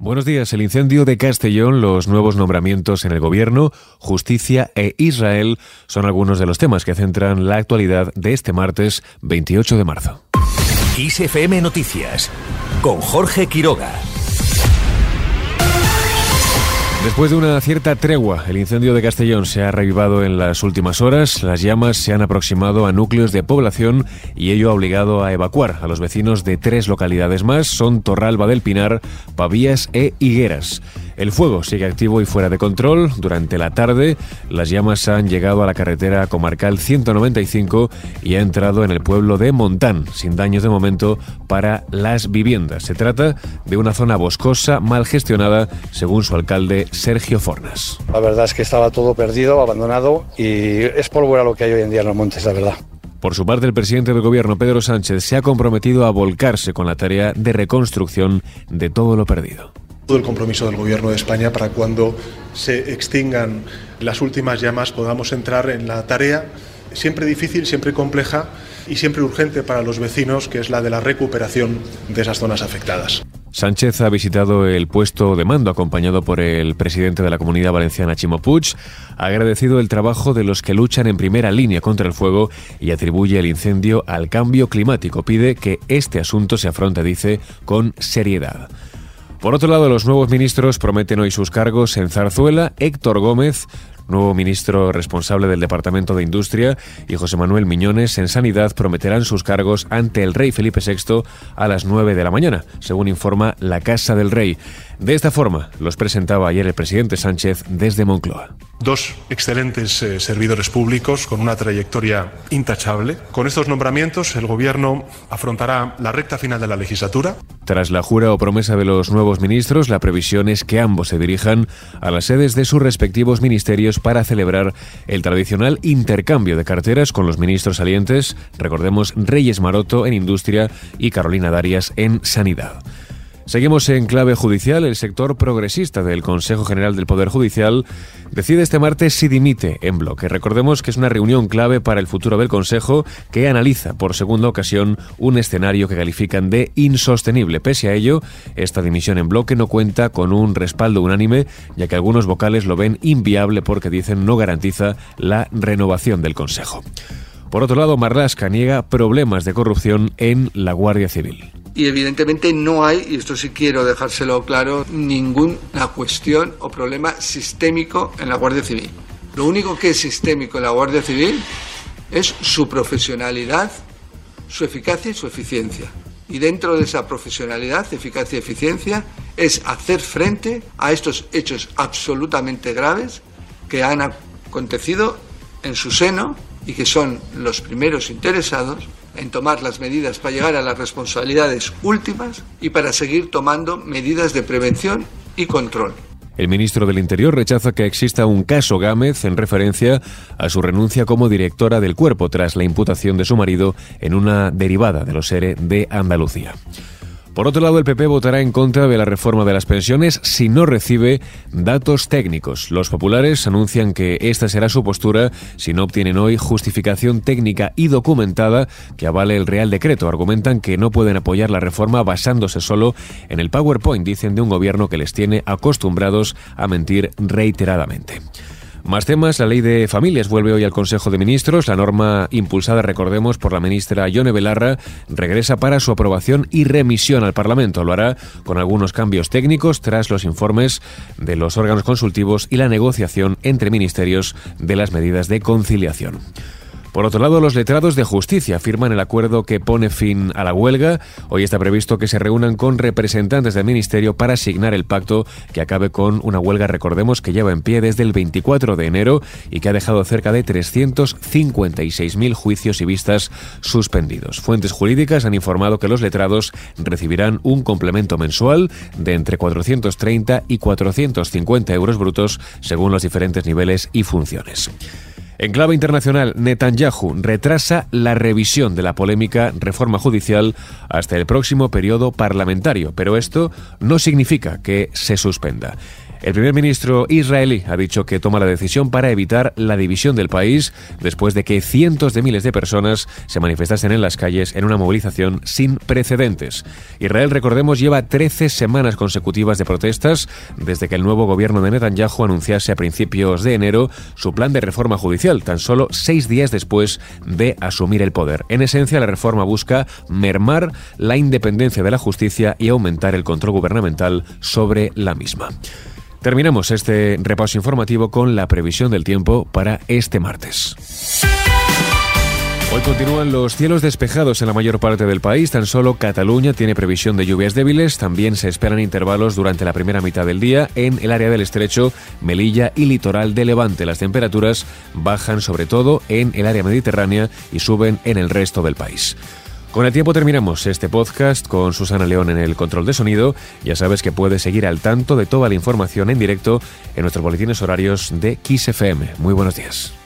Buenos días. El incendio de Castellón, los nuevos nombramientos en el gobierno, justicia e Israel son algunos de los temas que centran la actualidad de este martes 28 de marzo. ISFM Noticias con Jorge Quiroga. Después de una cierta tregua, el incendio de Castellón se ha revivado en las últimas horas. Las llamas se han aproximado a núcleos de población y ello ha obligado a evacuar a los vecinos de tres localidades más. Son Torralba del Pinar, Pavías e Higueras. El fuego sigue activo y fuera de control. Durante la tarde, las llamas han llegado a la carretera comarcal 195 y ha entrado en el pueblo de Montán, sin daños de momento para las viviendas. Se trata de una zona boscosa mal gestionada, según su alcalde Sergio Fornas. La verdad es que estaba todo perdido, abandonado y es pólvora lo que hay hoy en día en los montes, la verdad. Por su parte, el presidente del gobierno, Pedro Sánchez, se ha comprometido a volcarse con la tarea de reconstrucción de todo lo perdido el compromiso del Gobierno de España para cuando se extingan las últimas llamas podamos entrar en la tarea siempre difícil, siempre compleja y siempre urgente para los vecinos, que es la de la recuperación de esas zonas afectadas. Sánchez ha visitado el puesto de mando acompañado por el presidente de la Comunidad Valenciana, Chimo Puig, ha agradecido el trabajo de los que luchan en primera línea contra el fuego y atribuye el incendio al cambio climático. Pide que este asunto se afronte, dice, con seriedad. Por otro lado, los nuevos ministros prometen hoy sus cargos en Zarzuela. Héctor Gómez nuevo ministro responsable del Departamento de Industria, y José Manuel Miñones en Sanidad prometerán sus cargos ante el rey Felipe VI a las 9 de la mañana, según informa la Casa del Rey. De esta forma los presentaba ayer el presidente Sánchez desde Moncloa. Dos excelentes eh, servidores públicos con una trayectoria intachable. Con estos nombramientos el Gobierno afrontará la recta final de la legislatura. Tras la jura o promesa de los nuevos ministros, la previsión es que ambos se dirijan a las sedes de sus respectivos ministerios para celebrar el tradicional intercambio de carteras con los ministros salientes, recordemos Reyes Maroto en Industria y Carolina Darias en Sanidad. Seguimos en clave judicial. El sector progresista del Consejo General del Poder Judicial decide este martes si dimite en bloque. Recordemos que es una reunión clave para el futuro del Consejo que analiza por segunda ocasión un escenario que califican de insostenible. Pese a ello, esta dimisión en bloque no cuenta con un respaldo unánime, ya que algunos vocales lo ven inviable porque dicen no garantiza la renovación del Consejo. Por otro lado, Marlaska niega problemas de corrupción en la Guardia Civil y evidentemente no hay, y esto sí quiero dejárselo claro, ninguna cuestión o problema sistémico en la Guardia Civil. Lo único que es sistémico en la Guardia Civil es su profesionalidad, su eficacia y su eficiencia. Y dentro de esa profesionalidad, eficacia y eficiencia es hacer frente a estos hechos absolutamente graves que han acontecido en su seno y que son los primeros interesados en tomar las medidas para llegar a las responsabilidades últimas y para seguir tomando medidas de prevención y control. El ministro del Interior rechaza que exista un caso Gámez en referencia a su renuncia como directora del cuerpo tras la imputación de su marido en una derivada de los ERE de Andalucía. Por otro lado, el PP votará en contra de la reforma de las pensiones si no recibe datos técnicos. Los populares anuncian que esta será su postura si no obtienen hoy justificación técnica y documentada que avale el Real Decreto. Argumentan que no pueden apoyar la reforma basándose solo en el PowerPoint, dicen de un gobierno que les tiene acostumbrados a mentir reiteradamente. Más temas, la ley de familias vuelve hoy al Consejo de Ministros. La norma impulsada, recordemos, por la ministra Yone Belarra regresa para su aprobación y remisión al Parlamento. Lo hará con algunos cambios técnicos tras los informes de los órganos consultivos y la negociación entre ministerios de las medidas de conciliación. Por otro lado, los letrados de justicia firman el acuerdo que pone fin a la huelga. Hoy está previsto que se reúnan con representantes del Ministerio para asignar el pacto que acabe con una huelga, recordemos, que lleva en pie desde el 24 de enero y que ha dejado cerca de 356.000 juicios y vistas suspendidos. Fuentes jurídicas han informado que los letrados recibirán un complemento mensual de entre 430 y 450 euros brutos según los diferentes niveles y funciones. En clave internacional, Netanyahu retrasa la revisión de la polémica reforma judicial hasta el próximo periodo parlamentario, pero esto no significa que se suspenda. El primer ministro israelí ha dicho que toma la decisión para evitar la división del país después de que cientos de miles de personas se manifestasen en las calles en una movilización sin precedentes. Israel, recordemos, lleva 13 semanas consecutivas de protestas desde que el nuevo gobierno de Netanyahu anunciase a principios de enero su plan de reforma judicial, tan solo seis días después de asumir el poder. En esencia, la reforma busca mermar la independencia de la justicia y aumentar el control gubernamental sobre la misma. Terminamos este repaso informativo con la previsión del tiempo para este martes. Hoy continúan los cielos despejados en la mayor parte del país. Tan solo Cataluña tiene previsión de lluvias débiles. También se esperan intervalos durante la primera mitad del día en el área del estrecho, Melilla y litoral de Levante. Las temperaturas bajan sobre todo en el área mediterránea y suben en el resto del país. Con el tiempo terminamos este podcast con Susana León en el control de sonido. Ya sabes que puedes seguir al tanto de toda la información en directo en nuestros boletines horarios de Kiss FM. Muy buenos días.